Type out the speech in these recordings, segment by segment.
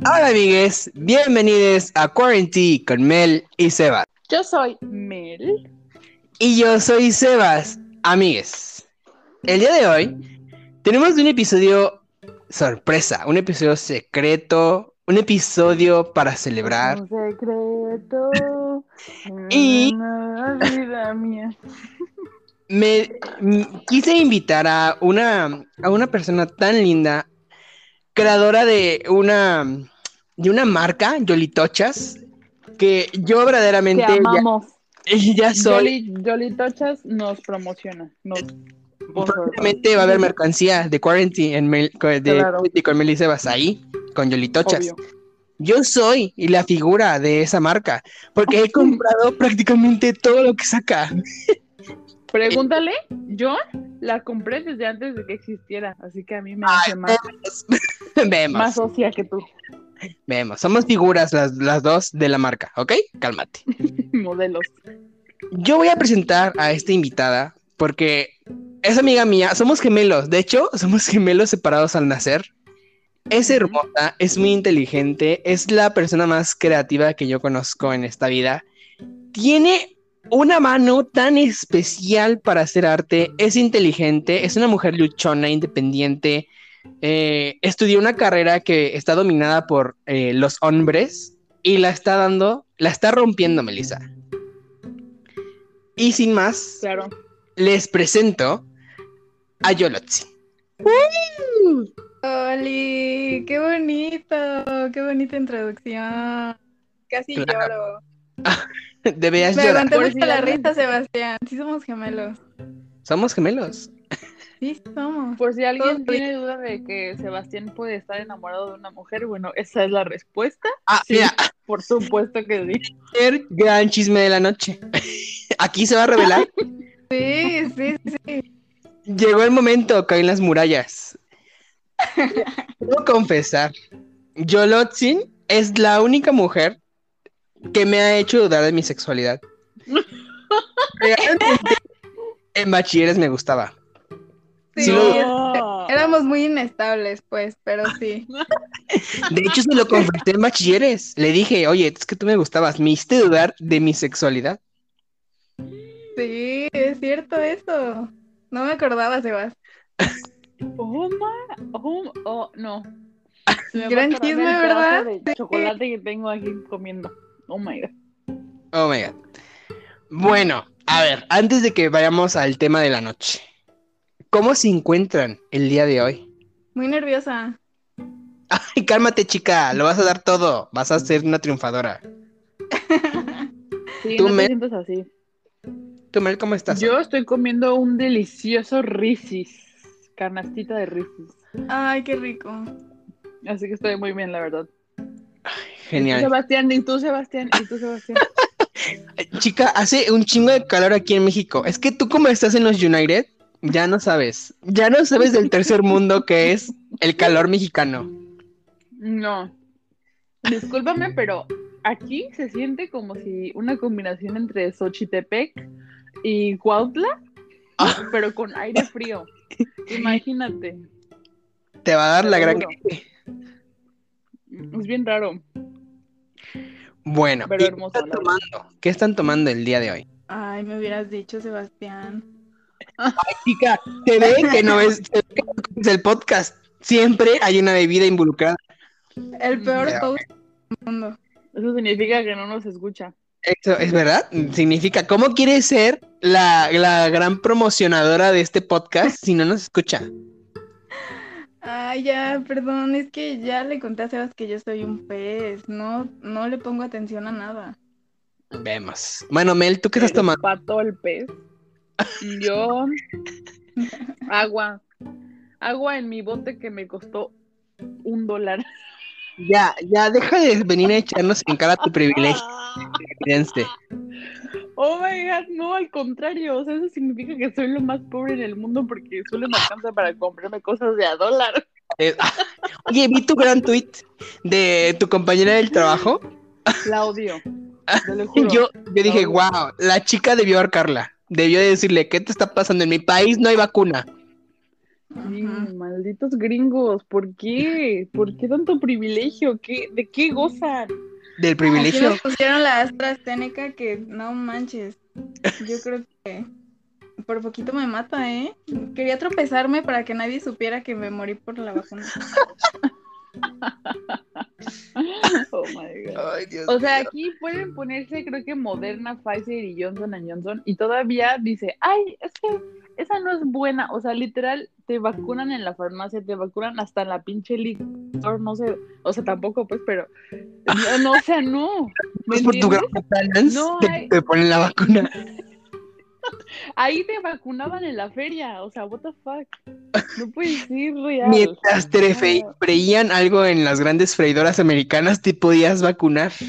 Hola amigues, bienvenidos a Quarantine con Mel y Sebas. Yo soy Mel. Y yo soy Sebas, amigues. El día de hoy tenemos un episodio sorpresa, un episodio secreto, un episodio para celebrar. Un secreto. Y- vida mía. Me m- quise invitar a una, a una persona tan linda, creadora de una, de una marca, Yolitochas, que yo Te verdaderamente ya, amamos. ya soy. Jolly, Jolly Tochas nos promociona. Nos Próximamente va a haber mercancía de Quarantine en Mel- de Claro. Con Mel y Sebas ahí, con Yolitochas. Obvio. Yo soy la figura de esa marca, porque he comprado prácticamente todo lo que saca. Pregúntale, yo la compré desde antes de que existiera, así que a mí me hace más, Vemos, más socia que tú, vemos. Somos figuras las, las dos de la marca, ¿ok? Cálmate. modelos. Yo voy a presentar a esta invitada porque es amiga mía, somos gemelos, de hecho, somos gemelos separados al nacer. Es hermosa, es muy inteligente, es la persona más creativa que yo conozco en esta vida. Tiene una mano tan especial para hacer arte, es inteligente, es una mujer luchona, independiente. Eh, estudió una carrera que está dominada por eh, los hombres y la está dando, la está rompiendo, Melissa. Y sin más, Claro. les presento a Yolotzi. Oli, qué bonito, qué bonita introducción. Casi Claro. lloro. Debías Me llorar. si la risa, Sebastián. Sí somos gemelos. Somos gemelos. Sí somos. Por si alguien Todos tiene duda de que Sebastián puede estar enamorado de una mujer, bueno, esa es la respuesta. Ah, Sí. mira, Por supuesto que sí. el gran chisme de la noche. Aquí se va a revelar. Sí, sí, sí. Llegó el momento, caen las murallas. Debo confesar, Yolotzin es la única mujer que me ha hecho dudar de mi sexualidad. Realmente, en bachilleres me gustaba. Sí, No. Éramos muy inestables, pues, pero sí. De hecho, se lo confesé en bachilleres. Le dije, oye, es que tú me gustabas, me hiciste dudar de mi sexualidad. Sí, es cierto eso. No me acordaba, Sebas. Oh, ma- oh, oh, no. Gran chisme, el ¿verdad? de chocolate que tengo aquí comiendo. Oh my god. Oh my god. Bueno, a ver, antes de que vayamos al tema de la noche, ¿cómo se encuentran el día de hoy? Muy nerviosa. Ay, cálmate, chica, lo vas a dar todo, vas a ser una triunfadora. Sí, Tú no me- te sientas así. Tú, Mel, ¿cómo estás? Yo estoy comiendo un delicioso risis. Canastita de risis. Ay, qué rico. Así que estoy muy bien, la verdad. ¿Y tú, Genial. Sebastián? ¿Y tú, Sebastián? ¿Y tú, Sebastián? Chica, hace un chingo de calor aquí en México. Es que tú como estás en los United, ya no sabes. Ya no sabes del tercer mundo que es el calor mexicano. No. Discúlpame, pero aquí se siente como si una combinación entre Xochitepec y Cuautla, Ah. pero con aire frío. Imagínate. Te va a dar la Te lo gran... Es bien raro. Bueno, Pero ¿y hermoso, ¿qué están tomando? ¿Qué están tomando el día de hoy? Ay, me hubieras dicho, Sebastián. Chica, te ve que no es, que no escuchas el podcast. Siempre hay una bebida involucrada. El peor Ya, host del mundo. Eso significa que no nos escucha. Eso es verdad. Significa, ¿cómo quieres ser la, la gran promocionadora de este podcast si no nos escucha? Ay, ya, perdón, es que ya le conté a Sebas que yo soy un pez. No, no le pongo atención a nada. Vemos. Bueno, Mel, ¿tú qué estás tomando? Pato el pez. Yo. Agua. Agua en mi bote que me costó un dólar. Ya, ya, deja de venir a echarnos en cara tu privilegio. Oh my god, no, al contrario. O sea, eso significa que soy lo más pobre en el mundo porque solo me alcanza para comprarme cosas de a dólar. Eh, ah, Oye, vi tu gran tweet de tu compañera del trabajo. La odio. Te lo Y juro. yo, yo dije, wow, la chica debió ahorcarla. Debió decirle, ¿qué te está pasando? En mi país no hay vacuna. Sí, malditos gringos, ¿por qué? ¿Por qué tanto privilegio? ¿Qué, ¿De qué gozan? Del Aquí privilegio. nos pusieron la AstraZeneca que no manches. Yo creo que por poquito me mata, ¿eh? Quería tropezarme para que nadie supiera que me morí por la vacuna. Oh my God. Ay, Dios O sea, mío. aquí pueden ponerse, creo que Moderna, Pfizer y Johnson Johnson, y todavía dice, ay, es que esa no es buena. O sea, literal, te vacunan en la farmacia, te vacunan hasta en la pinche licor, no sé, o sea, tampoco, pues, pero, no, no, o sea, no. ¿Me Es por tu gran No te, te ponen la vacuna. Ahí te vacunaban en la feria, o sea, what the fuck. No puede ser real. Mientras te No. freían algo en las grandes freidoras americanas, te podías vacunar.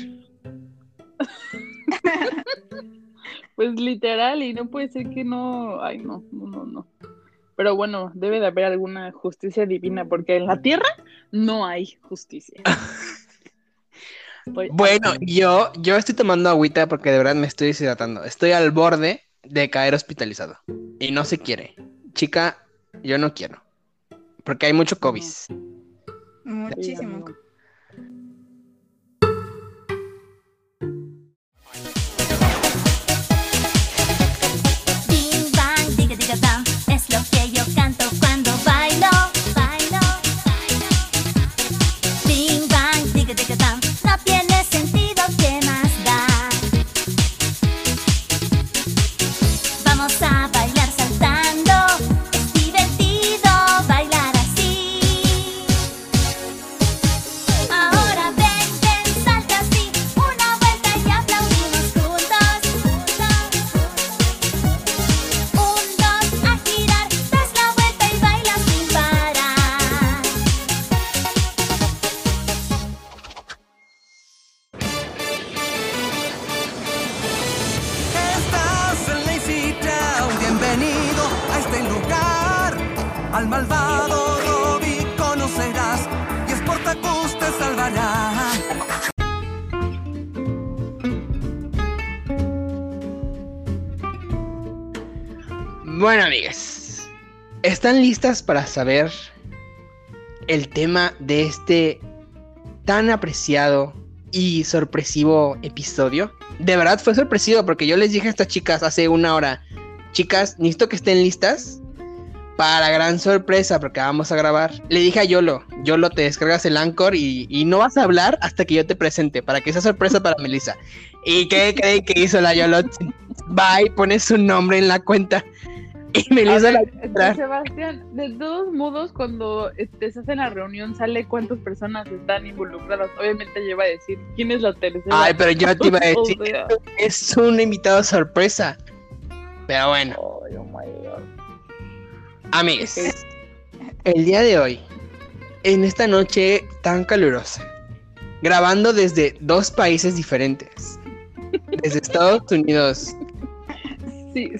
Pues literal, y no puede ser que no. Ay, no, no, no, no. Pero bueno, debe de haber alguna justicia divina, porque en la tierra no hay justicia. Bueno, yo, yo estoy tomando agüita porque de verdad me estoy deshidratando. Estoy al borde de caer hospitalizado. Y no se quiere. Chica, yo no quiero. Porque hay mucho COVID. Muchísimo. amigo. Bing bang, diga diga bam, es lo que yo canto ¿están listas para saber el tema de este tan apreciado y sorpresivo episodio? De verdad fue sorpresivo porque yo les dije a estas chicas hace una hora, chicas, necesito que estén listas para gran sorpresa porque vamos a grabar. Le dije a Yolo, Yolo, te descargas el Anchor y, no vas a hablar hasta que yo te presente para que sea sorpresa para Melissa. ¿Y qué creen que hizo la Yolo? Y pone su nombre en la cuenta. Y ver. Sebastián, de todos modos, cuando se hace la reunión, sale cuántas personas están involucradas. Obviamente lleva a decir quién es la tercera. Ay, pero yo te iba a O decir, sea, es un invitado sorpresa. Pero bueno, oh my God. amigos, el día de hoy, en esta noche tan calurosa, grabando desde dos países diferentes, desde Estados Unidos, Sí,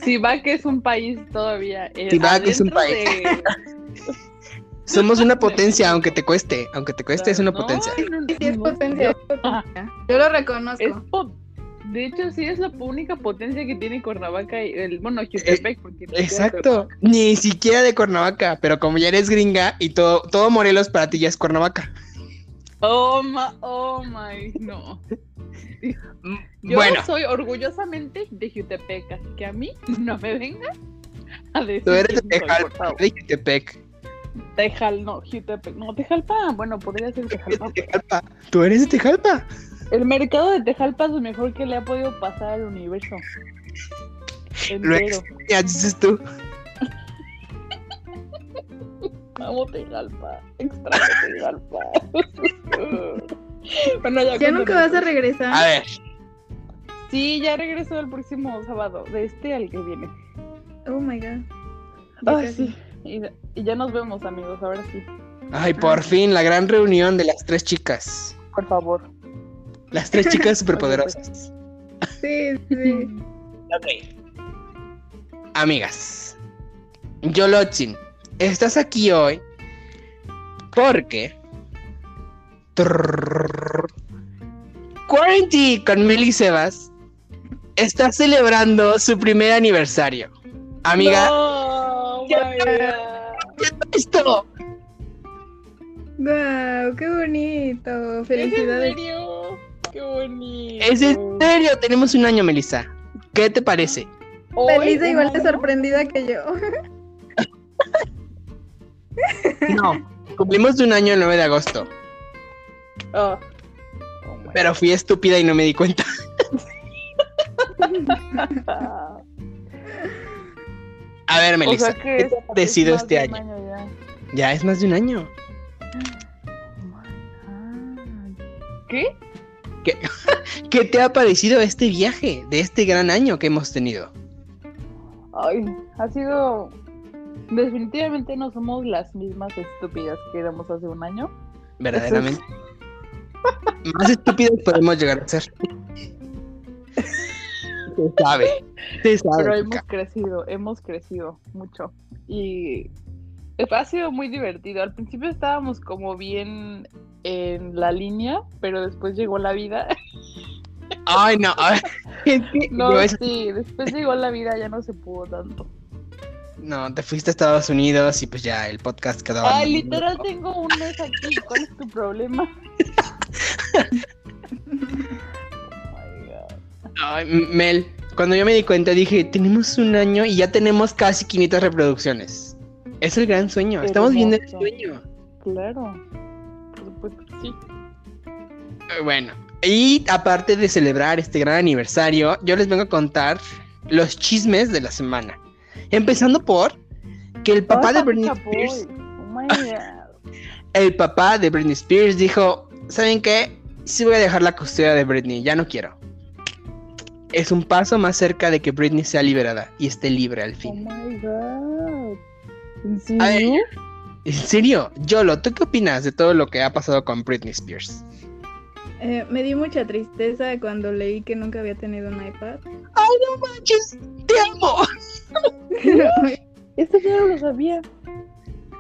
que es un país todavía. eh, es un de- somos una potencia, aunque te cueste, aunque te cueste, es una No, potencia. no, no, Sí, es no, potencia, es potencia. Yo lo reconozco. es po- de hecho, sí es la única potencia que tiene Cuernavaca y el, bueno, Jutepec, porque ni siquiera Exacto, ni siquiera de Cuernavaca, pero como ya eres gringa y todo, todo Morelos para ti ya es Cuernavaca. Oh my, oh my, no. Yo bueno, soy orgullosamente de Jutepec, así que a mí no me venga a decir tú eres de quién soy, por Tejal, favor. de Jutepec. Tejal, no, Jutepec, no, Tejalpa, bueno, podría ser Tejalpa. Tejalpa. Tú eres de Tejalpa. El mercado de Tejalpa es lo mejor que le ha podido pasar al universo. Lo Entero. extrañas, dices tú. Amo Tejalpa. Extraño Tejalpa. bueno, ya, ¿Ya nunca vas a regresar? A ver, Sí, ya regreso el próximo sábado, de este al que viene. Oh my god. Casi. sí. Y, y ya nos vemos, amigos, ahora sí. ay, por fin, la gran reunión de las tres chicas. Por favor. Las tres chicas superpoderosas. Sí, sí. Amigas, Yolotzin, estás aquí hoy porque. Trrrr, Quarantine con Meli Sebas está celebrando su primer aniversario. Amiga, No, esto. ¡Guau! ¡Qué bonito! ¿Es Felicidades. en serio? ¡Qué bonito! Es en serio, tenemos un año, Melissa. ¿Qué te parece? Un igual de sorprendida que yo. No, cumplimos de un año el 9 de agosto. Oh pero fui estúpida y no me di cuenta. A ver, O Melissa, sea que ¿qué te ha parecido es este año? ya. Ya es más de un año. ¿Qué? ¿Qué te ha parecido este viaje de este gran año que hemos tenido? Ay, ha sido. Definitivamente no somos las mismas estúpidas que éramos hace un año. Verdaderamente. Más estúpidos podemos llegar a ser. Se sabe. Se sabe. Pero hemos crecido, hemos crecido mucho. Y ha sido muy divertido. Al principio estábamos como bien en la línea, pero después llegó la vida. Ay, no. No, sí, después llegó la vida, ya no se pudo tanto. No, te fuiste a Estados Unidos y pues ya el podcast quedó. Ay, literal tengo un mes aquí. ¿Cuál es tu problema? Oh my God. Ay, Mel, cuando yo me di cuenta dije, tenemos un año y ya tenemos casi 500 reproducciones. Es el gran sueño. Estamos viendo el sueño. Claro. Por supuesto que sí. Eh, Bueno, y aparte de celebrar este gran aniversario, yo les vengo a contar los chismes de la semana. Empezando por que el papá de Britney. Spears, Oh my God. el papá de Britney Spears dijo, ¿saben qué? Sí voy a dejar la custodia de Britney, ya no quiero. Es un paso más cerca de que Britney sea liberada y esté libre al Oh fin. my God. ¿En ver, serio? En serio, Yolo, ¿tú qué opinas de todo lo que ha pasado con Britney Spears? Eh, me dio mucha tristeza cuando leí que nunca había tenido un iPad. ¡Ay, no manches! ¡Te amo! Esto yo no lo sabía.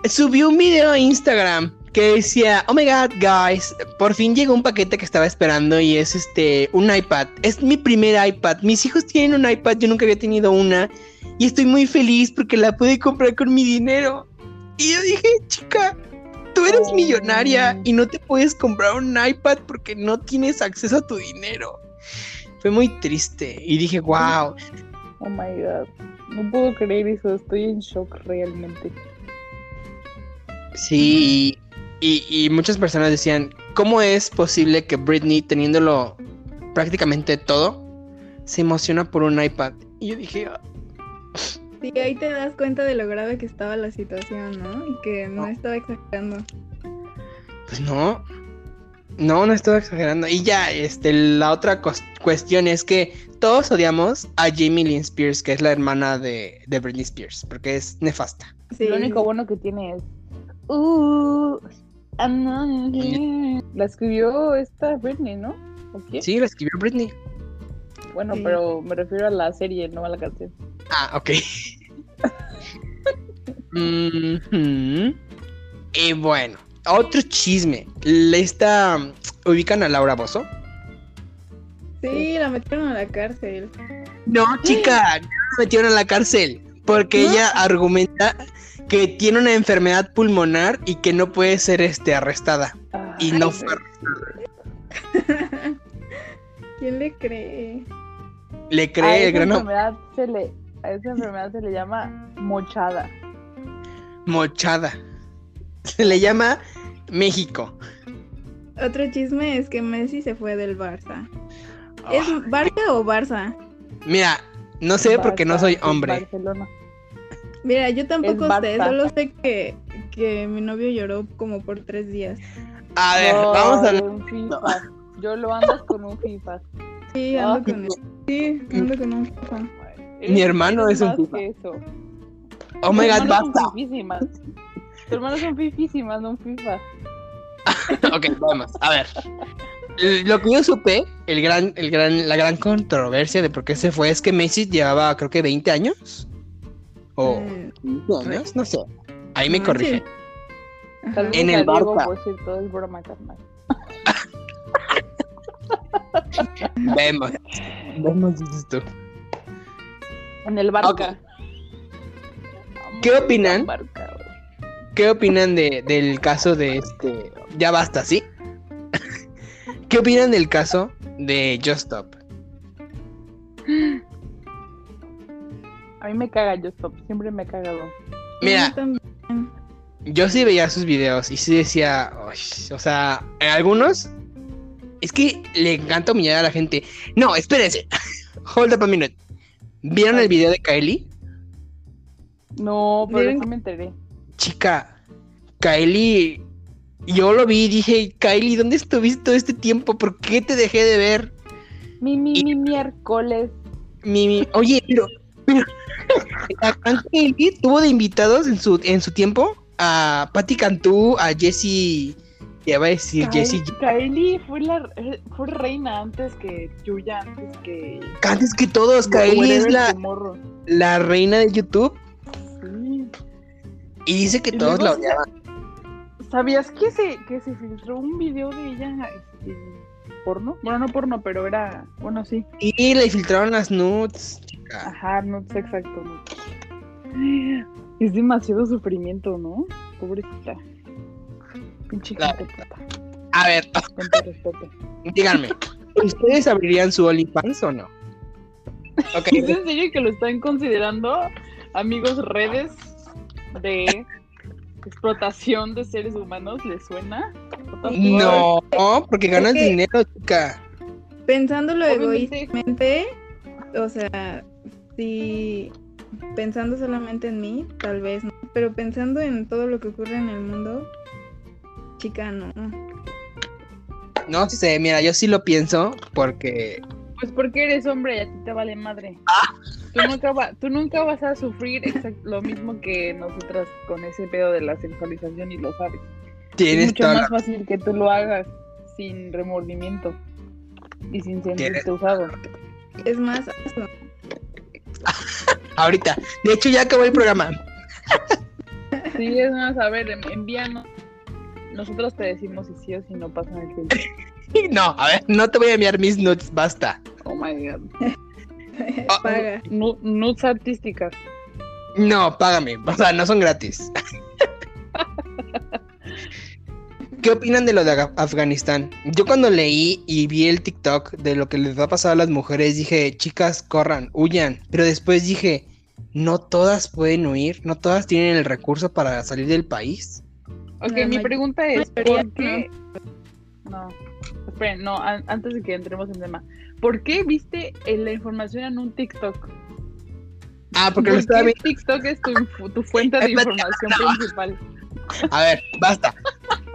Subió un video a Instagram que decía, oh my god, guys, por fin llegó un paquete que estaba esperando y es este, un iPad. Es mi primer iPad. Mis hijos tienen un iPad, yo nunca había tenido una. Y estoy muy feliz porque la pude comprar con mi dinero. Y yo dije, chica, tú eres Oh. millonaria y no te puedes comprar un iPad porque no tienes acceso a tu dinero. Fue muy triste y dije, wow. Oh my God. No puedo creer eso. Estoy en shock realmente. Sí, y, y muchas personas decían, ¿cómo es posible que Britney, teniéndolo prácticamente todo, se emociona por un iPad? Y yo dije, "Ah, Sí, ahí te das cuenta de lo grave que estaba la situación, ¿no? Y que no, No. estaba exagerando. pues no, no, no estoy exagerando. Y ya, este, la otra cuestión es que todos odiamos a Jamie Lynn Spears, que es la hermana de, de Britney Spears, porque es nefasta. Sí. Lo único bueno que tiene es. Uh, I'm not here". La escribió esta Britney, ¿no? ¿O quién? Sí, la escribió Britney. Bueno, Sí. pero me refiero a la serie, no a la canción. Ah, ok. Mhm. Y bueno, otro chisme. Le está. ¿Ubican a Laura Bozo? Sí, la metieron a la cárcel. No, chica, no la metieron a la cárcel. Porque ¿No? ella argumenta que tiene una enfermedad pulmonar y que no puede ser este, arrestada. Y no fue ¿Quién le cree? Le A cree el esa grano enfermedad se le, a esa enfermedad se le llama mochada. mochada. Se le llama México. Otro chisme es que Messi se fue del Barça. ¿Es Ah, Barça o Barça? mira, no sé porque no soy hombre. Barcelona. Mira, yo tampoco sé, solo sé que, que mi novio lloró como por tres días. A ver, No, vamos a un FIFA. Yo lo andas con un FIFA. Sí, Ah. ando con él. Sí, ando con un FIFA. Mi hermano es un eso. Oh my god, basta. Tus hermanos son fifísimas, no un FIFA. Ok, vamos, a ver. Lo que yo supe, el gran, el gran, la gran controversia de por qué se fue es que Messi llevaba creo que 20 años. O Mm, 15 años, no sé. Ahí me No corrige. En el Barça. Vemos. Vemos, dices tú. En el Barca. Ok. ¿Qué opinan? Barca. ¿Qué opinan de, del caso de este? Ya basta, ¿sí? ¿Qué opinan del caso de Just Stop? A mí me caga yo stop, siempre me ha cagado. Mira, Yo sí veía sus videos y sí decía, o sea, en algunos es que le encanta humillar a la gente. No, espérense. Hold up a minute. ¿Vieron el video de Kylie? No, pero sí me enteré. Chica, Kylie, yo lo vi y dije, Kylie, ¿dónde estuviste todo este tiempo? ¿Por qué te dejé de ver? Mi, mi, mi miércoles. Mi, mi- Oye, pero, pero Kylie tuvo de invitados en su, en su tiempo a Patti Cantú, a Jessie, ya va a decir Jessie, Kylie fue la fue reina antes que Yuya, antes que. antes que todos, Kylie es la, la reina de YouTube Sí. y dice que Y todos la odiaban. ¿Sabías que se, que se filtró un video de ella este, porno? Bueno, no porno, pero era. Bueno, sí. Y le filtraron las nudes, chica. Ajá, sé exacto. no. Es demasiado sufrimiento, ¿no? Pobrecita. Pinche Claro. gente puta. A ver, díganme, ¿ustedes abrirían su OnlyFans o no? Ok, ¿Es en serio que lo están considerando amigos redes de explotación de seres humanos? ¿Les suena? no, porque ganas Es que- dinero, chica. Pensándolo Obviamente. egoístamente, o sea, si pensando solamente en mí, tal vez no, pero pensando en todo lo que ocurre en el mundo, chica, no. No sé, mira, yo sí lo pienso porque Pues porque eres hombre y a ti te vale madre. Tú nunca, va- tú nunca vas a sufrir lo mismo que nosotras con ese pedo de la sexualización y lo sabes. Es tienes mucho toda más fácil que tú lo hagas sin remordimiento y sin sentirte Tienes- usado. Es más. Ahorita. De hecho, ya acabó el programa. Sí, es más, a ver, en- envíanos. Nosotros te decimos si sí o si no pasan el filtro. No, a ver, no te voy a enviar mis nudes, basta. Oh my god. Ah, paga. Nu- Nudes artísticas. No, págame. O sea, no son gratis. ¿Qué opinan de lo de Afganistán? Yo cuando leí y vi el TikTok de lo que les va a pasar a las mujeres, dije, chicas, corran, huyan. Pero después dije, no todas pueden huir, no todas tienen el recurso para salir del país. Ok, mi pregunta es, ¿por qué? No, esperen, no, an- antes de que entremos en tema. ¿Por qué viste eh, la información en un TikTok? Ah, porque lo ¿Por estaba viendo. TikTok es tu, fuente de información principal? A ver, basta.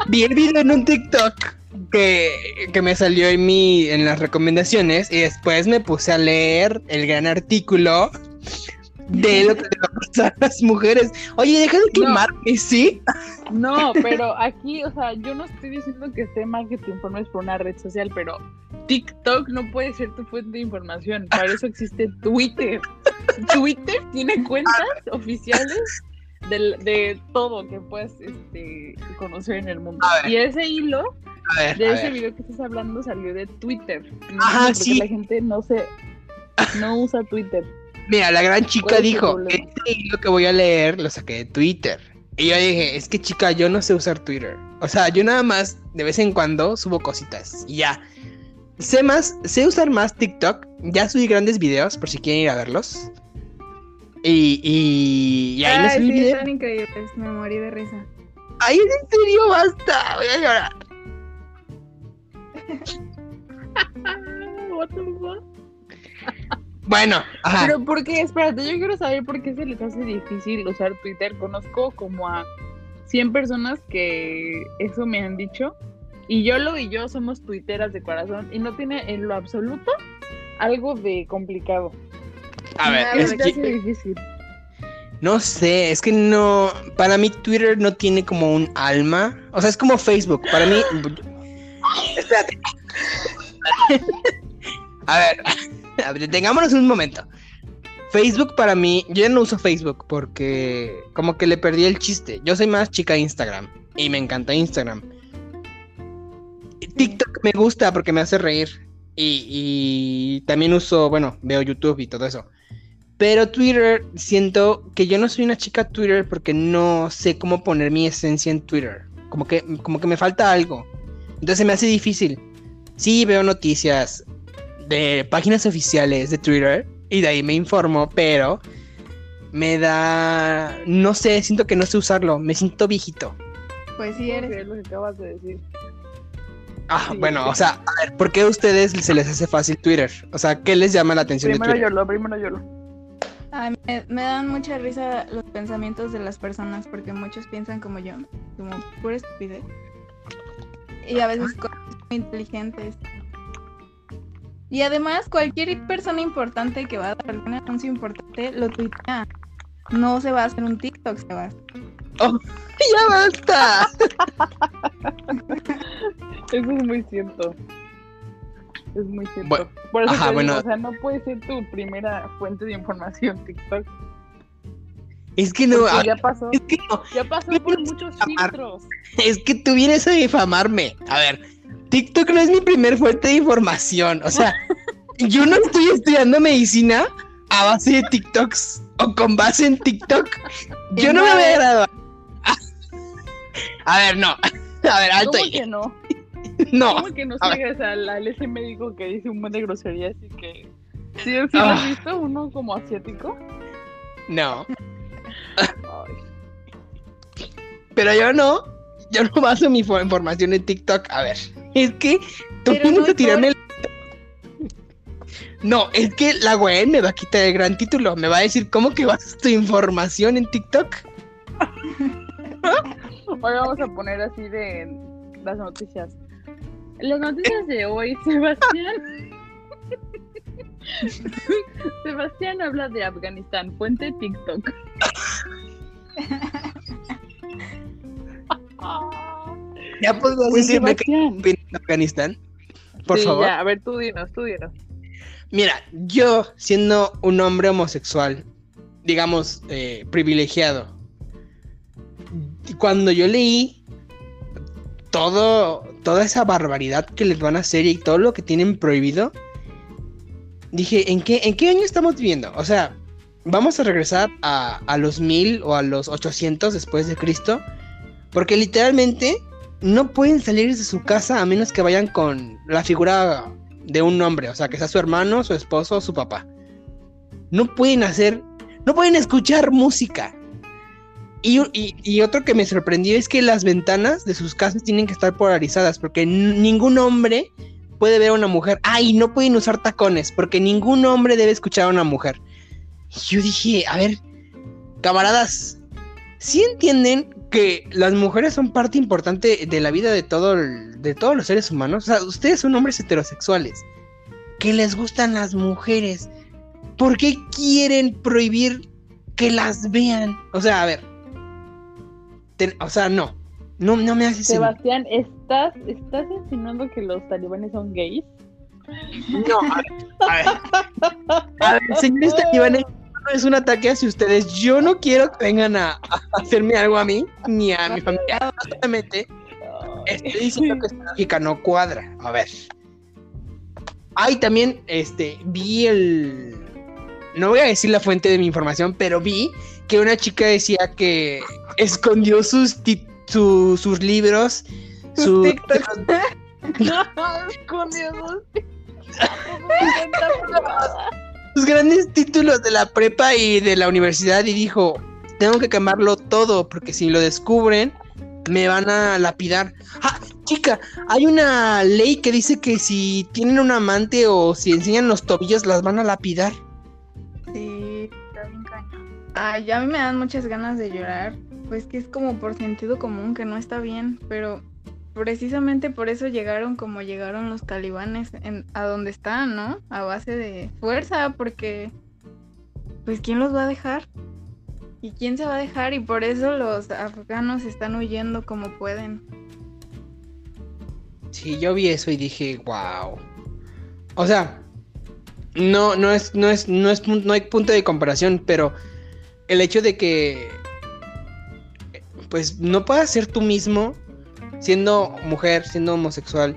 Vi el video en un TikTok que, que me salió en mi en las recomendaciones y después me puse a leer el gran artículo de lo que le va a pasar a las mujeres. Oye, deja de No. quemarme, ¿sí? No, pero aquí, o sea, yo no estoy diciendo que esté mal que te informes por una red social, pero TikTok no puede ser tu fuente de información. Para eso existe Twitter. Twitter tiene cuentas oficiales de, todo que puedes este, conocer en el mundo. Y ese hilo ver, de ese ver. video que estás hablando salió de Twitter. No Ajá, sí. La gente no se no usa Twitter. Mira, la gran chica ¿Cuál es tu dijo, este hilo que voy a leer lo saqué de Twitter. Y yo dije, es que chica, yo no sé usar Twitter. O sea, yo nada más de vez en cuando subo cositas y ya. Sé más, sé usar más TikTok. Ya subí grandes videos por si quieren ir a verlos. Y, y, y ahí Ay, subí sí, video. están increíbles, me morí de risa. Ay, en serio, basta. Voy a llorar. What the fuck? Bueno, ajá. Pero ¿por qué? Espérate, yo quiero saber por qué se les hace difícil usar Twitter. Conozco como a 100 personas que eso me han dicho. Y Yolo y yo somos tuiteras de corazón y no tiene en lo absoluto algo de complicado. a ver, ¿Qué es que hace difícil? no sé, es que no. Para mí, Twitter no tiene como un alma. O sea, es como Facebook. Para mí. Espérate. A ver, detengámonos un momento. Facebook para mí, yo ya no uso Facebook porque como que le perdí el chiste. Yo soy más chica de Instagram y me encanta Instagram. TikTok me gusta porque me hace reír y, y también uso, bueno, veo YouTube y todo eso. Pero Twitter, siento que yo no soy una chica Twitter porque no sé cómo poner mi esencia en Twitter. Como que, como que me falta algo. Entonces me hace difícil. Sí, veo noticias de páginas oficiales de Twitter y de ahí me informo, pero me da... No sé, siento que no sé usarlo. Me siento viejito. Pues sí ¿Cómo eres. es lo que acabas de decir? Ah, Sí, bueno, sí. o sea, a ver, ¿por qué a ustedes se les hace fácil Twitter? O sea, ¿qué les llama la atención Primero de yo Twitter? lo, primero yo lo. Ay, me, me dan mucha risa los pensamientos de las personas porque muchos piensan como yo, como pura estupidez. Y a veces cosas muy inteligentes. Y además, cualquier persona importante que va a dar algún anuncio importante lo tuitea. No se va a hacer un TikTok, se va a hacer. ¡Ya basta! Eso es muy cierto. Es muy cierto. Bueno, Por eso ajá, digo, bueno. o sea, no puede ser tu primera fuente de información TikTok. Es que no, porque ya pasó, es que no, ya pasó por muchos filtros. es que tú vienes a difamarme. A ver, TikTok no es mi primer fuente de información. O sea, yo no estoy estudiando medicina a base de TikToks o con base en TikTok. Yo no me voy a graduar. A ver, no. A ver, alto ¿Cómo que no? No. ¿Cómo que no sigues al, al ese médico que dice un buen de groserías y que... ¿Sí, sí lo Ah. has visto? ¿Uno como asiático? No. Pero yo no. Yo no baso mi fo- información en TikTok. A ver, es que tú Pero vienes no tirarme el... No, es que la güey me va a quitar el gran título. Me va a decir, ¿cómo que basas tu información en TikTok? Hoy vamos a poner así de las noticias. Las noticias de hoy, Sebastián. Sebastián habla de Afganistán, fuente TikTok. Ya podrías Pues, decirme opinas de Afganistán. Por Sí, favor. ya, a ver, tú dinos, tú dinos. Mira, yo siendo un hombre homosexual, digamos, eh, privilegiado, cuando yo leí todo, toda esa barbaridad que les van a hacer y todo lo que tienen prohibido, dije, ¿en qué, ¿en qué año estamos viviendo? O sea, vamos a regresar a, a los 1000 o a los 800 después de Cristo, porque literalmente no pueden salir de su casa a menos que vayan con la figura de un hombre, o sea, que sea su hermano, su esposo su papá. No pueden hacer, no pueden escuchar música. Y, y- y otro que me sorprendió es que las ventanas de sus casas tienen que estar polarizadas, porque ningún hombre puede ver a una mujer. Ay, no pueden usar tacones, porque ningún hombre debe escuchar a una mujer. Y yo dije, a ver, camaradas, ¿sí entienden que las mujeres son parte importante de la vida de, todo el- de todos los seres humanos? O sea, ustedes son hombres heterosexuales, que les gustan las mujeres. ¿Por qué quieren prohibir que las vean? O sea, a ver. o sea, no. No, no me hace sentido. Sebastián, ¿estás, ¿estás insinuando que los talibanes son gays? No, a ver. A ver, A ver, señores talibanes, no es un ataque hacia ustedes. Yo no quiero que vengan a, a hacerme algo a mí ni a mi familia. Solamente estoy diciendo que esta lógica no cuadra. A ver. Ay, también, este, vi el. No voy a decir la fuente de mi información, pero vi que una chica decía que escondió sus, su- libros, Sus sus TikToks. Sus grandes títulos de la prepa y de la universidad y dijo, tengo que quemarlo todo porque si lo descubren me van a lapidar. Ah, chica, hay una ley que dice que si tienen un amante o si enseñan los tobillos las van a lapidar. Sí, está bien. Ay, ya a mí me dan muchas ganas de llorar. Pues que es como por sentido común que no está bien, pero precisamente por eso llegaron como llegaron los talibanes en, a donde están, ¿no? A base de fuerza, porque pues ¿quién los va a dejar? ¿Y quién se va a dejar? Y por eso los afganos están huyendo como pueden. Sí, yo vi eso y dije, wow. O sea, no, no es, no es, no es, no hay punto de comparación, pero el hecho de que, pues, no puedas ser tú mismo siendo mujer, siendo homosexual,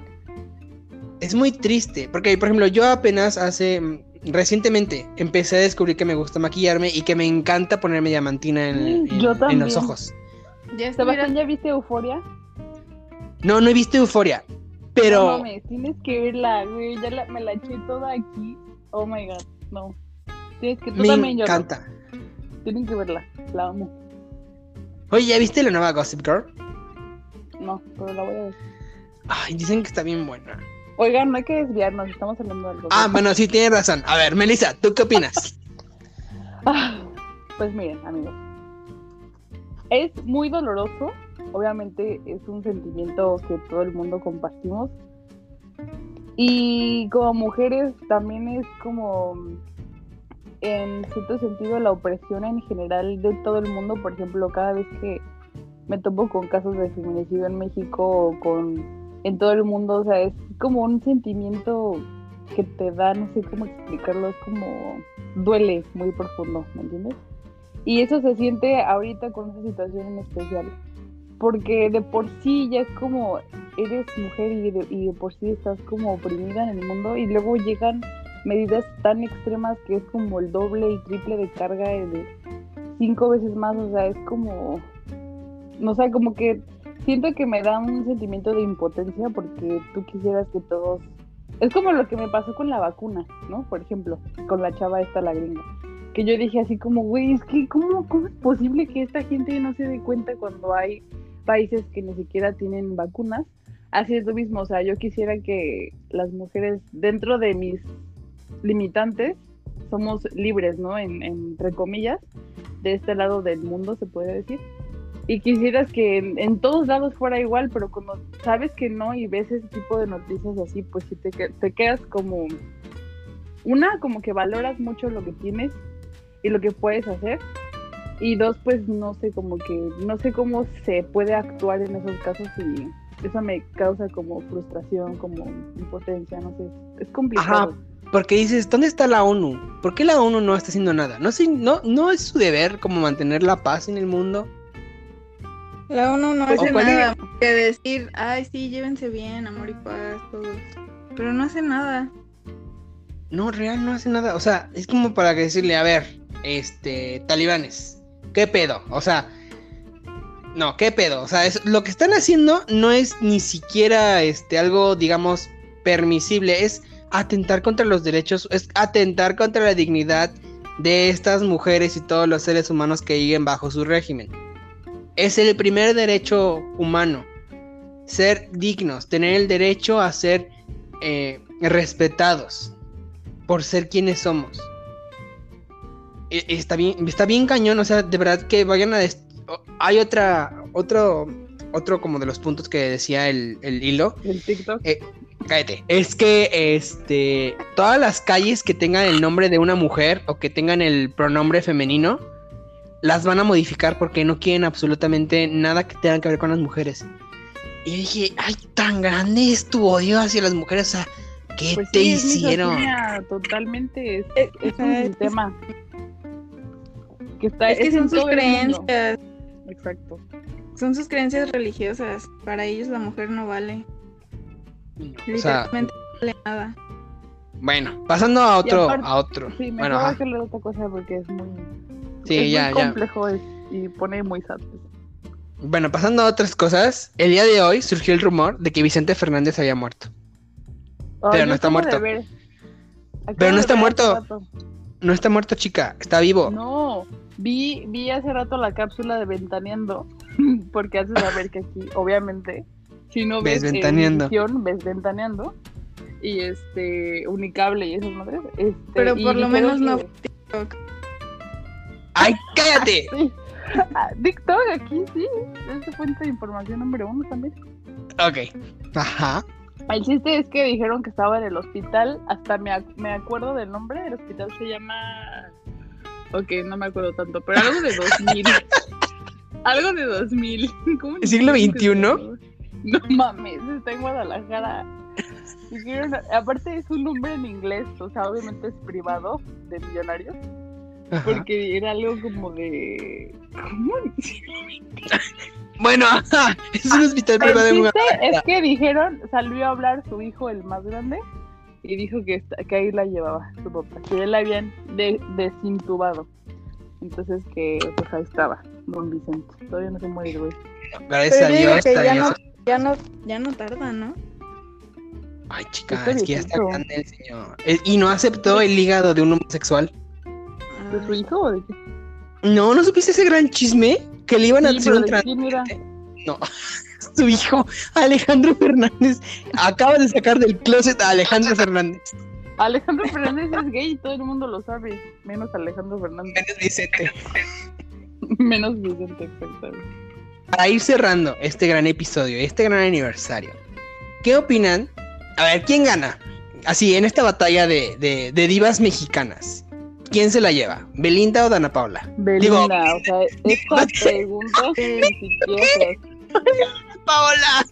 es muy triste. Porque, por ejemplo, yo apenas hace, recientemente empecé a descubrir que me gusta maquillarme y que me encanta ponerme diamantina en, en- Yo en también. los ojos. Ya Sebastián. ¿ya viste Euforia? No, no he visto Euforia, No pero mames, tienes que verla, güey. Ya la- me la eché toda aquí. Oh my god, no. Tienes que, tú me también, yo. encanta. Tienen que verla, la amo. Oye, ¿ya viste la nueva Gossip Girl? No, pero la voy a ver. Ay, dicen que está bien buena. Oigan, no hay que desviarnos, estamos hablando de algo. Ah, bueno, sí, tienes razón. A ver, Melissa, ¿tú qué opinas? Ah, Pues miren, amigos. Es muy doloroso. Obviamente es un sentimiento que todo el mundo compartimos. Y como mujeres también es como, en cierto sentido, la opresión en general de todo el mundo. Por ejemplo, cada vez que me topo con casos de feminicidio en México o con en todo el mundo, o sea, es como un sentimiento que te da, no sé cómo explicarlo, es como duele muy profundo, ¿me entiendes? Y eso se siente ahorita con esa situación en especial, porque de por sí ya es como eres mujer y de, y de por sí estás como oprimida en el mundo y luego llegan medidas tan extremas que es como el doble y triple de carga de cinco veces más, o sea, es como, no sé, como que siento que me da un sentimiento de impotencia porque tú quisieras que todos es como lo que me pasó con la vacuna, ¿no? Por ejemplo, con la chava esta, la gringa. Que yo dije así como, güey, es que ¿cómo, ¿cómo es posible que esta gente no se dé cuenta cuando hay países que ni siquiera tienen vacunas? Así es lo mismo, o sea, yo quisiera que las mujeres, dentro de mis limitantes, somos libres, ¿no? En, entre comillas, de este lado del mundo, se puede decir. Y quisieras que en, en todos lados fuera igual, pero cuando sabes que no y ves ese tipo de noticias así, pues sí te, te quedas como... Una, como que valoras mucho lo que tienes y lo que puedes hacer. Y dos, pues no sé, como que no sé cómo se puede actuar en esos casos y eso me causa como frustración, como impotencia, no sé. Es complicado. Ajá. Porque dices, ¿dónde está la ONU? ¿Por qué la ONU no está haciendo nada? ¿No, sé, no, no es su deber como mantener la paz en el mundo? La ONU no hace nada que decir, ay, sí, llévense bien, amor y paz, todos. Pero no hace nada. No, real, no hace nada. O sea, es como para que decirle, a ver, este, talibanes, ¿qué pedo? O sea, no, ¿qué pedo? O sea, es, lo que están haciendo no es ni siquiera este, algo, digamos, permisible, es atentar contra los derechos, es atentar contra la dignidad de estas mujeres y todos los seres humanos que viven bajo su régimen. Es el primer derecho humano, ser dignos, tener el derecho a ser eh, respetados por ser quienes somos. E- Está bien, está bien cañón, o sea, de verdad que vayan a... Hay otra, otro, otro como de los puntos que decía el, el hilo. El TikTok. Cállate. Es que, este, todas las calles que tengan el nombre de una mujer o que tengan el pronombre femenino, las van a modificar porque no quieren absolutamente nada que tenga que ver con las mujeres. Y yo dije, ay, tan grande es tu odio hacia las mujeres, o sea, ¿qué Pues te sí, hicieron? totalmente. Es, Eh, es un es- sistema que está. Es que son sus creencias, Exacto. son sus creencias religiosas. Para ellos la mujer no vale. O sea, Literalmente no vale nada. bueno, pasando a otro, aparte- a otro. Sí, mejor bueno, ajá. que otra cosa porque es muy. Sí, es ya, muy ya. complejo es- y pone muy sad. Bueno, pasando a otras cosas, el día de hoy surgió el rumor de que Vicente Fernández había muerto. Pero no está muerto. Pero no está muerto. hace. No está muerto, chica, está vivo. No, vi, vi hace rato la cápsula de Ventaneando, porque haces saber que aquí, obviamente, si no ves Ves Ventaneando. Ves Ventaneando, y este, Unicable y esas madres. Este, Pero por lo menos no TikTok. ¡Ay, cállate! Sí. Ah, TikTok aquí sí, es fuente de información número uno también. Ok. Ajá. El chiste es que dijeron que estaba en el hospital, hasta me, ac- me acuerdo del nombre, el hospital se llama... Ok, no me acuerdo tanto, pero algo de 2000. algo de 2000. ¿Cómo le ¿Siglo XXI? No mames, está en Guadalajara. Dijeron- aparte es un nombre en inglés, o sea, obviamente es privado de millonarios. Porque era algo como de... ¿Cómo? Bueno, ajá. Es un hospital privado es que dijeron, salió a hablar su hijo, el más grande, y dijo que, esta- que ahí la llevaba su papá, que ya la habían de- desintubado. Entonces que pues ahí estaba, don Vicente. Todavía no se muere el güey. Gracias Pero a Dios. que ya no, ya no, ya no tarda, ¿no? Ay, chica, Está es que ya está grande el señor. Eh, Y no aceptó el hígado de un homosexual. ¿De su hijo o de qué? No, ¿no supiste ese gran chisme? Que le iban a hacer un ¿de trans... quién era? No, su hijo, Alejandro Fernández, acaba de sacar del closet a Alejandro Fernández. Alejandro Fernández es gay y todo el mundo lo sabe, menos Alejandro Fernández, Menos Vicente. menos Vicente, exactamente. Para ir cerrando este gran episodio, este gran aniversario, ¿qué opinan? A ver, ¿quién gana? Así, en esta batalla de, de- de divas mexicanas, ¿quién se la lleva? ¿Belinda o Dana Paula? Belinda, Digo- o sea, esta pregunta ni siquiera se ¡Paola!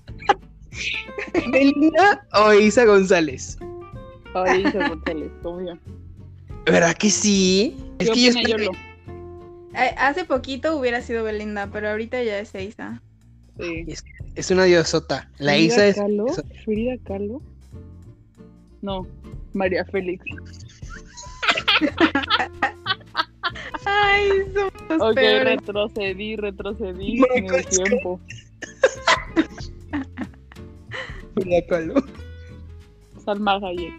¿Belinda o Isa González? Ay, Isa González, obvio. ¿Verdad que sí? Es ¿Qué que yo estoy-? Eh, Hace poquito hubiera sido Belinda, pero ahorita ya es Eiza. Sí. es una diosota. La Frida Isa es. Kahlo, Frida Kahlo. No, María Félix. Ay, somos Ok, peores. retrocedí, retrocedí My en el tiempo. Frida Kahlo. Salma Hayek.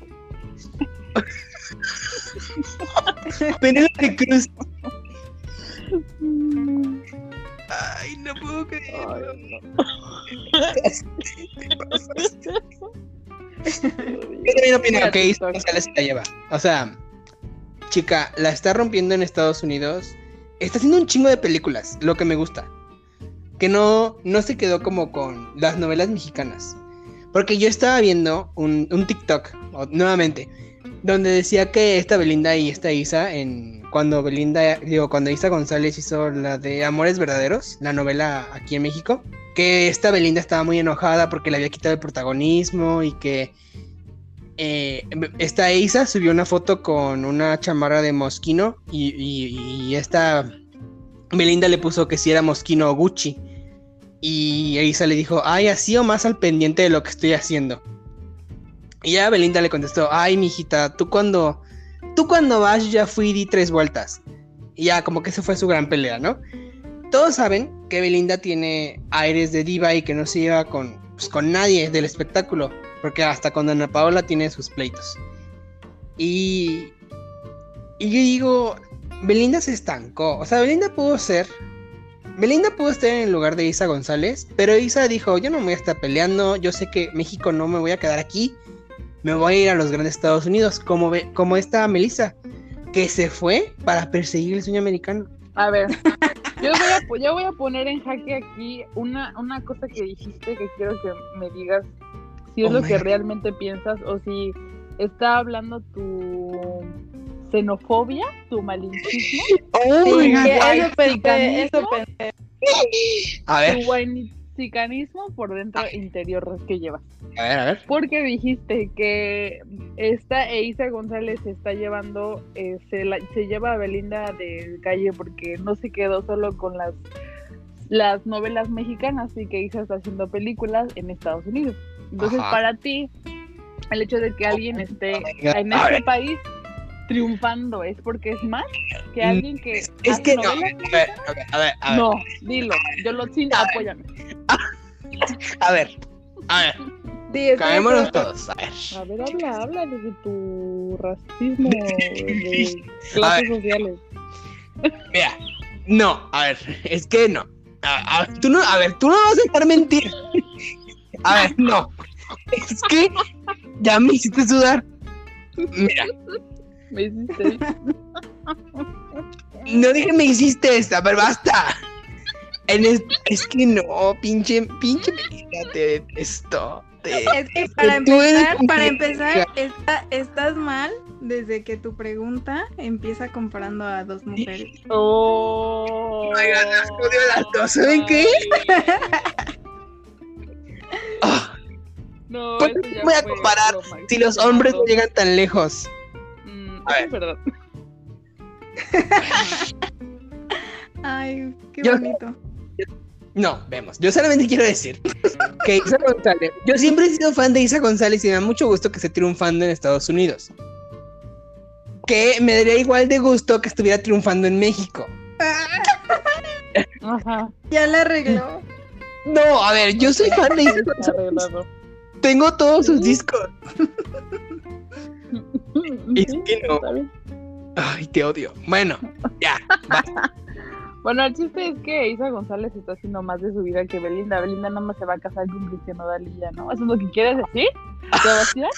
Penélope Cruz. Ay, no puedo creer. ay, Yo también opino que Isa. González se la lleva. O sea, chica, la está rompiendo en Estados Unidos. Está haciendo un chingo de películas, lo que me gusta. Que no, no se quedó como con las novelas mexicanas. Porque yo estaba viendo un, un TikTok, nuevamente, donde decía que esta Belinda y esta Isa, en, cuando Belinda, digo, cuando Isa González hizo la de Amores Verdaderos, la novela aquí en México, que esta Belinda estaba muy enojada porque le había quitado el protagonismo y que eh, esta Isa subió una foto con una chamarra de Mosquino y, esta Belinda le puso que si era Mosquino o Gucci. Y Isa le dijo, ay, así o más al pendiente de lo que estoy haciendo. Y ya Belinda le contestó, ay, mijita, tú cuando, tú cuando vas ya fui y di tres vueltas. Y ya como que esa fue su gran pelea, ¿no? Todos saben que Belinda tiene aires de diva y que no se lleva con, pues, con nadie del espectáculo. Porque hasta con Ana Paola tiene sus pleitos. Y, y yo digo, Belinda se estancó. O sea, Belinda pudo ser. Belinda pudo estar en el lugar de Isa González, pero Isa dijo, yo no me voy a estar peleando, yo sé que México no me voy a quedar aquí, me voy a ir a los grandes Estados Unidos, como, ve- como esta Melissa, que se fue para perseguir el sueño americano. A ver, yo voy a, po- yo voy a poner en jaque aquí una, una cosa que dijiste que quiero que me digas si es Oh lo que realmente piensas o si está hablando tu xenofobia, tu malinchismo, Sí, Uy, que guay, eso pensé, eso pensé. a ver, tu guainizicanismo por dentro interior que llevas. a ver, a ver. Porque dijiste que esta Eiza González se está llevando, eh, se, la- se lleva a Belinda de calle porque no se quedó solo con las, las novelas mexicanas y que Eiza está haciendo películas en Estados Unidos. Entonces, Ajá. para ti, el hecho de que alguien esté God. en este país triunfando es porque es más que alguien que Es, hace que no, a ver, a ver, a No, dilo. Yo lo sí, apóyame. A ver, a ver, Sí, caémonos todos, a ver. A ver, habla, habla de tu racismo de clases sociales. Mira, no, a ver, es que no. A, a- tú no, a ver, tú no vas a dejar mentir. A ver, no. Es que ya me hiciste sudar. Mira, Me hiciste. no dije me hiciste esta, pero basta. En es, es que no, pinche, pinche te detesto. te- Es que para empezar, para empezar, está- estás mal desde que tu pregunta empieza comparando a dos mujeres. Oh. Oigan, las odio a las dos, ¿saben qué? No, ¿Por eso qué ya voy a comparar si los hombres no llegan tan lejos. Mm, A ver. es verdad. Ay, qué Yo- bonito. No, vemos. Yo solamente quiero decir que Isa González. Yo siempre he sido fan de Isa González y me da mucho gusto que esté triunfando en Estados Unidos. Que me daría igual de gusto que estuviera triunfando en México. Ajá. Ya la arregló. No, a ver, yo soy fan de Isa González. Tengo todos sus discos. No. Ay, te odio. Bueno, ya. basta. Bueno, el chiste es que Isa González está haciendo más de su vida que Belinda. Belinda nada más se va a casar con Cristiano Dalilla, ¿no? ¿Eso es lo que quieres decir? Sebastián?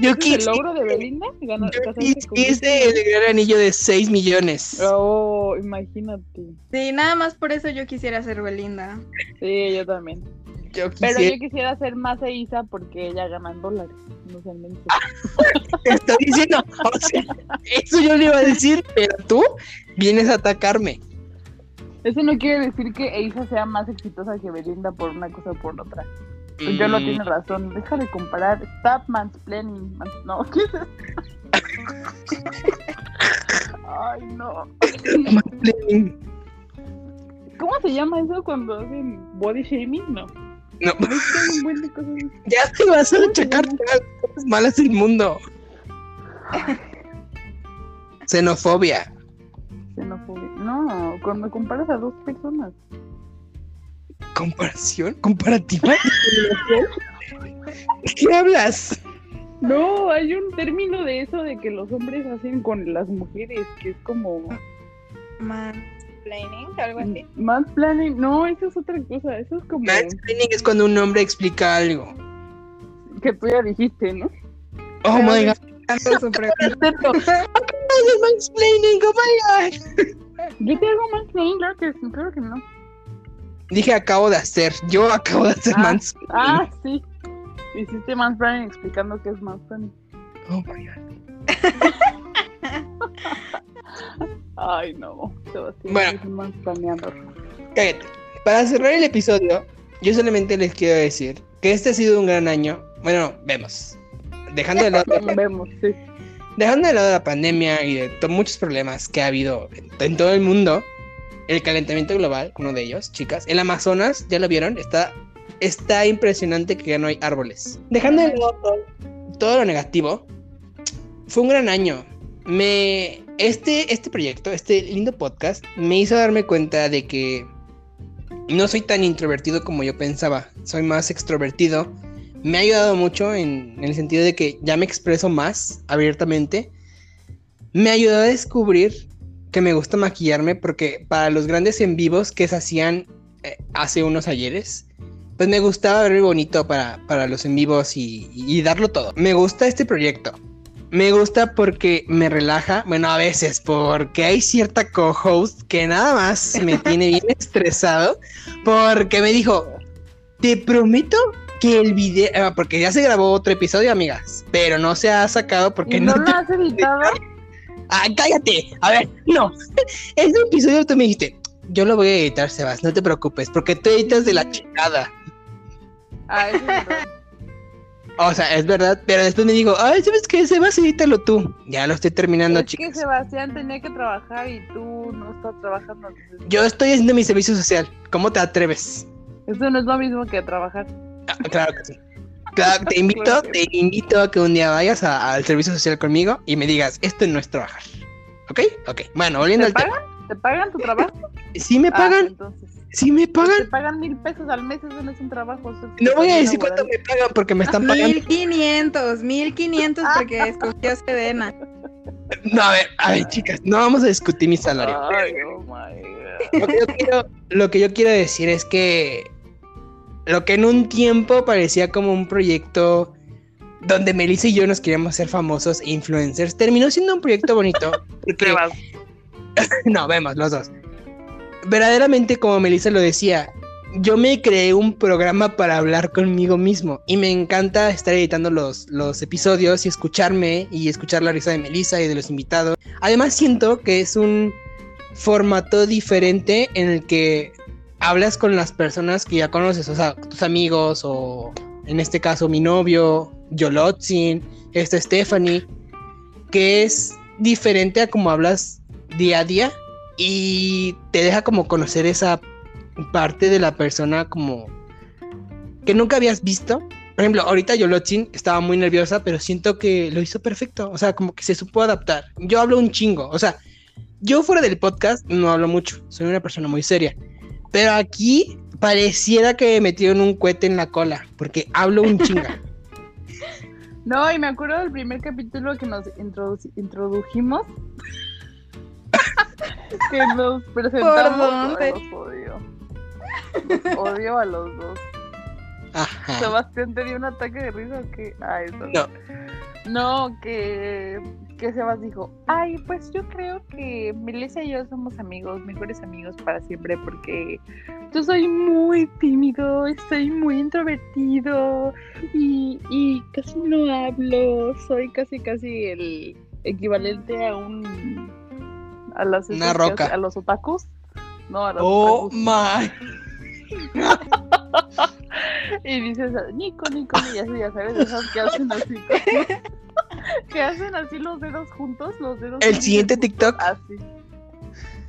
Yo ¿Ese es el quise, logro de Belinda? Ganar, yo quise el gran anillo de 6 millones. Oh, imagínate. Sí, nada más por eso yo quisiera ser Belinda. Sí, yo también. Yo Pero yo quisiera ser más a Isa porque ella gana en dólares. No sé. Te estoy diciendo. O sea, eso yo le iba a decir, pero tú vienes a atacarme. Eso no quiere decir que Isa sea más exitosa que Belinda por una cosa o por otra. Pues yo no Mm, tiene razón. Deja de comparar. Stop mansplaining. Mans- No, ¿qué es eso? Ay, no. ¿Cómo se llama eso cuando hacen body shaming? No. No, ya te vas a achacar todas las cosas malas del mundo. Xenofobia. Xenofobia. No, cuando comparas a dos personas. ¿Comparación? ¿Comparativa? ¿De qué hablas? No, hay un término de eso de que los hombres hacen con las mujeres, que es como Mansplaining, algo así. mansplaining. No, eso es otra cosa. Eso es como Mansplaining es cuando un hombre explica algo. que tú ya dijiste, ¿no? Oh Pero my god. Mansplaining, oh my god. Yo te hago mansplaining, claro que sí, claro que no. Dije acabo de hacer. Yo acabo de hacer Ah. mansplaining. Ah, sí. Hiciste mansplaining explicando qué es mansplaining. Oh my god. Ay, no. Sebastián, Bueno. Cállate. Para cerrar el episodio, yo solamente les quiero decir que este ha sido un gran año. Bueno, vemos. Dejando de lado, Vemos, sí. dejando de lado la pandemia y de muchos problemas que ha habido en, en todo el mundo, el calentamiento global, uno de ellos, chicas. El Amazonas, ¿ya lo vieron? Está, está impresionante que ya no hay árboles. Dejando de lado todo, todo lo negativo, fue un gran año. Me, este, este proyecto, este lindo podcast, me hizo darme cuenta de que no soy tan introvertido como yo pensaba. Soy más extrovertido. Me ha ayudado mucho en, el sentido de que ya me expreso más abiertamente. Me ayudó a descubrir que me gusta maquillarme porque para los grandes en vivos que se hacían eh, hace unos ayeres, pues me gustaba verme bonito para, para los en vivos y darlo todo. Me gusta este proyecto. Me gusta porque me relaja, bueno, a veces porque hay cierta co-host que nada más me tiene bien estresado porque me dijo, te prometo que el video, ah, porque ya se grabó otro episodio, amigas, pero no se ha sacado porque ¿Y no, lo has editado? Ah, cállate. A ver, no. Ese episodio tú me dijiste, yo lo voy a editar, Sebas, no te preocupes, porque tú editas de la chingada. Ah, eso es verdad. O sea, es verdad, pero después me digo, ay, ¿sabes qué? Sebas, edítalo tú. Ya lo estoy terminando, es que chicos. Sebastián tenía que trabajar y tú no estás trabajando. entonces- Yo estoy haciendo mi servicio social. ¿Cómo te atreves? Eso no es lo mismo que trabajar. Ah, claro que sí. Claro, te invito, te invito a que un día vayas al servicio social conmigo y me digas, esto no es trabajar. ¿Ok? Ok. Bueno, volviendo ¿Te al tema. pagan? ¿Te pagan tu trabajo? Sí me Ah, pagan, entonces. Sí me Te pagan. pagan mil pesos al mes, eso no es un trabajo. es No voy a decir cuánto me pagan porque me están pagando. 1500, 1500 porque escogió Sedena. No, a ver, a ver, chicas, no vamos a discutir mi salario. Ay, oh my God. Lo que, yo quiero, lo que yo quiero decir es que lo que en un tiempo parecía como un proyecto donde Melissa y yo nos queríamos ser famosos e influencers, terminó siendo un proyecto bonito. Porque, no, vemos los dos. Verdaderamente, como Melissa lo decía, yo me creé un programa para hablar conmigo mismo y me encanta estar editando los, los episodios y escucharme y escuchar la risa de Melissa y de los invitados. Además, siento que es un formato diferente en el que hablas con las personas que ya conoces, o sea, tus amigos o en este caso mi novio, Yolotzin, esta Stephanie, que es diferente a como hablas día a día y te deja como conocer esa parte de la persona como que nunca habías visto. Por ejemplo, ahorita Yolotzin estaba muy nerviosa, pero siento que lo hizo perfecto. O sea, como que se supo adaptar. Yo hablo un chingo. O sea, yo fuera del podcast no hablo mucho. Soy una persona muy seria. Pero aquí pareciera que me metieron un cohete en la cola, porque hablo un chinga. No, y me acuerdo del primer capítulo que nos introdu- introdujimos. Que nos presentamos. dónde? Ay, los odio. Los odio a los dos. Ajá. Sebastián tenía un ataque de risa o qué? Ah, eso. No. No, que, que Sebas dijo, ay, pues yo creo que Melissa y yo somos amigos, mejores amigos para siempre, porque yo soy muy tímido, estoy muy introvertido y, y casi no hablo, soy casi casi el equivalente a un... a las Una roca. a los otakus. No, a los Oh otakus. my. Y dices, Nico, Nico, y así, ya sabes, esas que hacen así. que hacen así los dedos juntos, los dedos. El juntos, siguiente TikTok. Así.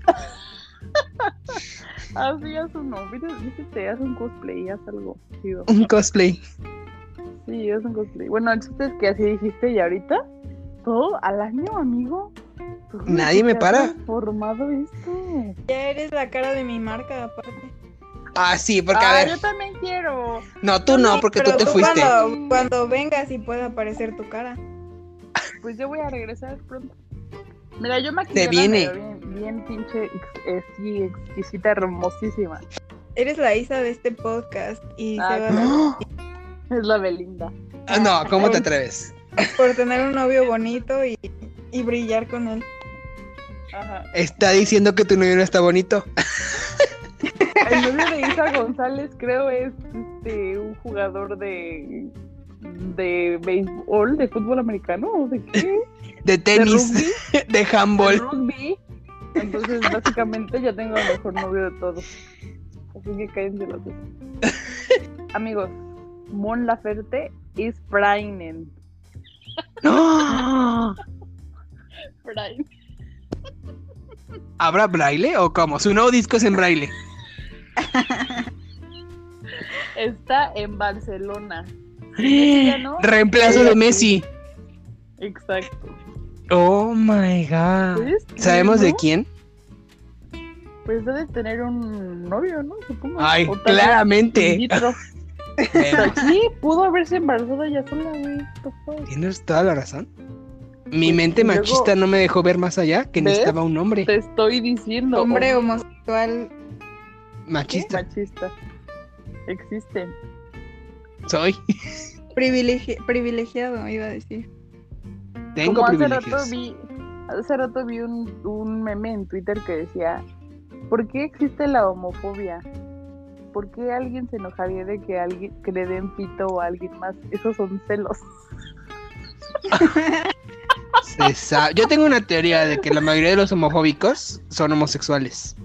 así haz uno. Viste, viste, te haz un cosplay, haz algo chido. Un cosplay. Sí, haz un cosplay. Bueno, el chiste es que así dijiste y ahorita, todo al año, amigo. ¿Tú cómo Nadie me para. transformado esto? Ya eres la cara de mi marca, aparte. Ah, sí, porque a Ah, ver. yo también quiero. No, tú no, porque tú te fuiste. Cuando, cuando vengas y pueda aparecer tu cara. Pues yo voy a regresar pronto. Mira, yo me Te viene. bien, bien pinche, ex- sí, exquisita, hermosísima. Eres la Isa de este podcast y Ah, se va No, Es la Belinda. Ah, no, ¿cómo te atreves? por tener un novio bonito y, y brillar con él. Ajá. Está diciendo que tu novio no está bonito. El novio de Isa González creo es este un jugador de de béisbol, de fútbol americano de qué? De De tenis, rugby. de De handball. rugby. Entonces, básicamente ya tengo el mejor novio de todos. Así que cállense los dos. Amigos, Mon Laferte is pregnant. No. Pregnant. ¿Habrá braille o cómo? Su nuevo disco es en braille. Está en Barcelona. No. Reemplazo de Messi. Exacto. Oh my god. ¿Ves? ¿Sabemos de quién? Pues debe tener un novio, ¿no? Supongo. Ay, claramente. sí, pudo haberse embarazado ya sola, güey. Tienes toda la razón. Mi Pues, mente luego- machista no me dejó ver más allá que ¿Ves? necesitaba un hombre Te estoy diciendo. Hombre homosexual. machista. machista. Existen. Soy. privilegi- privilegiado, iba a decir. Tengo Como hace rato vi, hace rato vi un, un meme en Twitter que decía, ¿por qué existe la homofobia? ¿Por qué alguien se enojaría de que alguien que le den pito a alguien más? Esos son celos. Se Yo tengo una teoría de que la mayoría de los homofóbicos son homosexuales.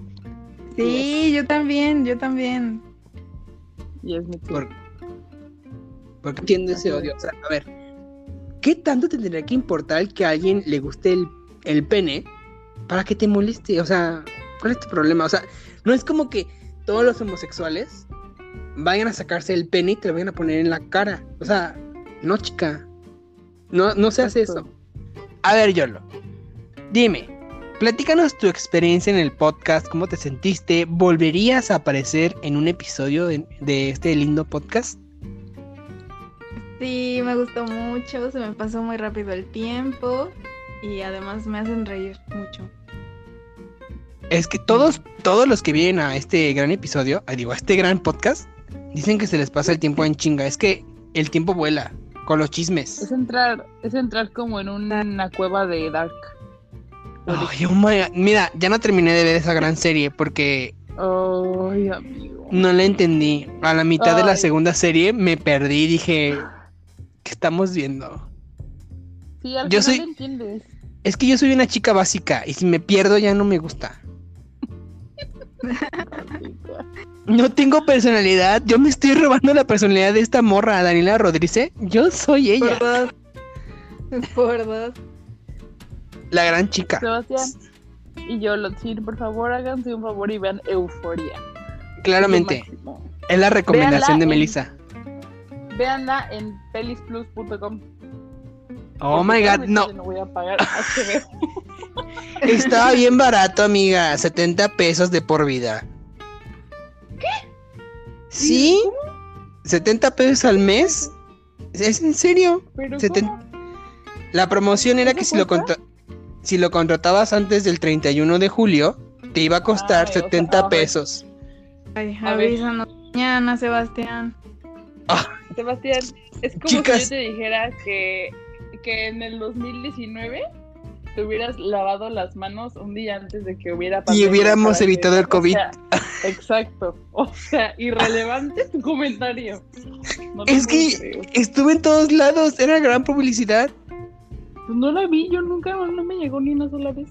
Sí, yo también, yo también. Y es mi Por- Porque entiendo ese odio. O sea, a ver, ¿qué tanto te tendría que importar que a alguien le guste el, el pene para que te moleste? O sea, ¿cuál es tu problema? O sea, no es como que todos los homosexuales vayan a sacarse el pene y te lo vayan a poner en la cara. O sea, no, chica. No, no se hace eso. A ver, Yolo. Dime, platícanos tu experiencia en el podcast, cómo te sentiste. ¿Volverías a aparecer en un episodio de, de este lindo podcast? Sí, me gustó mucho, se me pasó muy rápido el tiempo y además me hacen reír mucho. Es que todos, todos los que vienen a este gran episodio, digo, a este gran podcast, dicen que se les pasa el tiempo en chinga. Es que el tiempo vuela con los Es chismes. entrar, es entrar como en una cueva de Dark. Ay, oh my God. Mira, ya no terminé de ver esa gran serie porque Ay, amigo. no la entendí. A la mitad de la segunda serie me perdí y dije, ¿qué estamos viendo? Sí, al Yo final soy- entiendes. Es que yo soy una chica básica y si me pierdo ya no me gusta. No tengo personalidad. Yo me estoy robando la personalidad de esta morra, Daniela Rodríguez. Yo soy ella, Por dos. Por dos. la gran chica. Sebastián y yo, lo sí, por favor, háganse un favor y vean Euforia. Claramente. Es la recomendación Véanla de en- Melissa. Véanla en pelisplus.com. Oh my god, no. No voy a pagar. Estaba bien barato, amiga. 70 pesos de por vida. ¿Qué? ¿Sí? 70 pesos al mes. ¿Es en serio? Pero ¿cómo? La promoción era ¿Eso que si lo, si lo contratabas antes del 31 de julio, te iba a costar Ay, o sea, 70 a ver. pesos. Ay, A ver. avísanos mañana, Sebastián. Sebastián, es como Chicas. si yo te dijera que, que en el 2019 te hubieras lavado las manos un día antes de que hubiera pandemia hubiéramos para que- evitado el o COVID. sea, exacto. O sea, irrelevante tu comentario. No Es que estuve en todos lados, era gran publicidad. Pues no la vi, yo nunca, no me llegó ni una sola vez.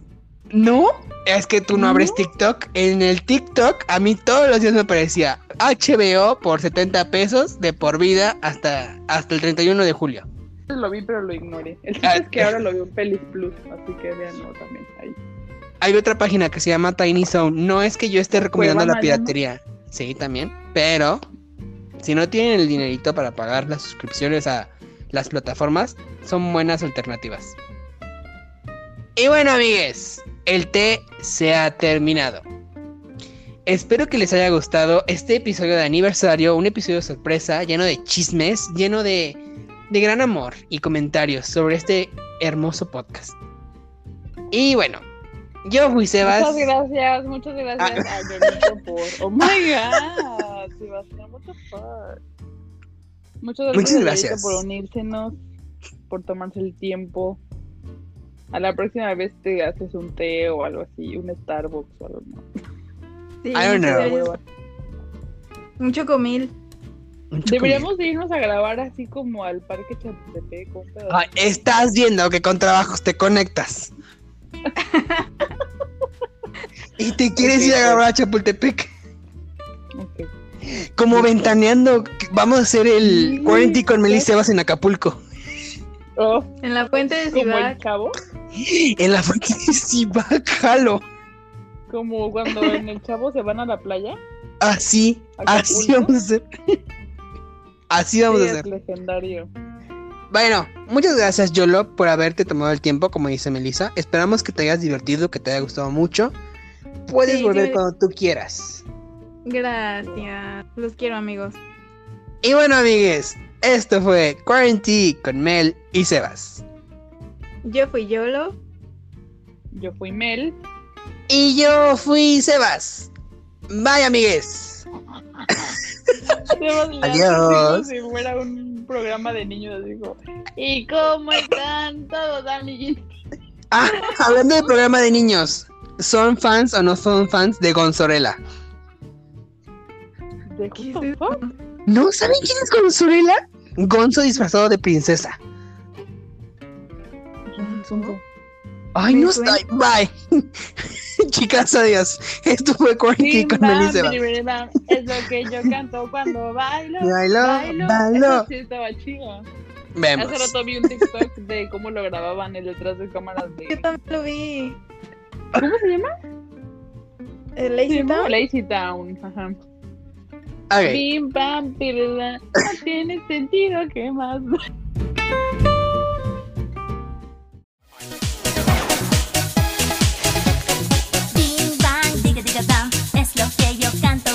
¿No? Es que tú no abres. TikTok. En el TikTok, a mí todos los días me aparecía HBO por 70 pesos de por vida hasta, hasta el 31 de julio. Lo vi, pero lo ignoré. El chiste Ah, es que ahora lo veo en Pelis Plus, así que véanlo también ahí. Hay otra página que se llama Tiny Zone. No es que yo esté recomendando la piratería. Sí, también. Pero si no tienen el dinerito para pagar las suscripciones a las plataformas, son buenas alternativas. Y bueno, amigues, el té se ha terminado. Espero que les haya gustado este episodio de aniversario, un episodio sorpresa, lleno de chismes, lleno de, de gran amor y comentarios sobre este hermoso podcast. Y bueno, yo fui Sebas. Muchas gracias, muchas gracias a Jonito por. Oh my god, Sebastián, what the fuck. Muchas gracias, Muchas a gracias. por unírsenos, por tomarse el tiempo. A la próxima vez te haces un té o algo así, un Starbucks o algo más. Sí, I don't know. Mucho comil. Deberíamos de irnos a grabar así como al parque Chapultepec. Ay, estás viendo que con trabajos te conectas. y te quieres ir a pues. grabar a Chapultepec. Como ventaneando. Vamos a hacer el quarantine con Meli ya. Sebas en Acapulco. Oh, En la fuente de Cibac. chavo, En la fuente de Cibac, jalo. como cuando en el chavo se van a la playa. Así, así Acapulco. vamos a hacer. Así vamos Sí, a es hacer. legendario. Bueno, muchas gracias Yolo por haberte tomado el tiempo, como dice Melissa. Esperamos que te hayas divertido, que te haya gustado mucho. Puedes Sí, volver sí. cuando tú quieras. Gracias. Los quiero, amigos. Y bueno, amigues, esto fue Quarantine con Mel y Sebas. Yo fui Yolo. Yo fui Mel. Y yo fui Sebas. Bye, amigues. Adiós. si fuera un programa de niños, dijo. ¿Y cómo están todos, amiguitos? Ah, hablando del programa de niños, ¿son fans o no son fans de Gonzorela? ¿De ¿Qué es eso? ¿No saben quién es Gonzorela? Gonzo disfrazado de princesa. Ay, no está. Bye. Chicas, adiós. Esto fue Quarantine Bim, con bam, Mel y Sebas. biri, biri, bam. Es lo que yo canto cuando bailo. Bailo, bailo. bailo. Eso sí estaba chido. Vemos. Hace rato vi un TikTok de cómo lo grababan el detrás de cámaras Yo de. también lo vi. ¿Cómo se llama? ¿El Lazy llama Town? Lazy Town. Ajá. Ok. Bim, bam, pirula. No tiene sentido, ¿qué más? Es lo que yo canto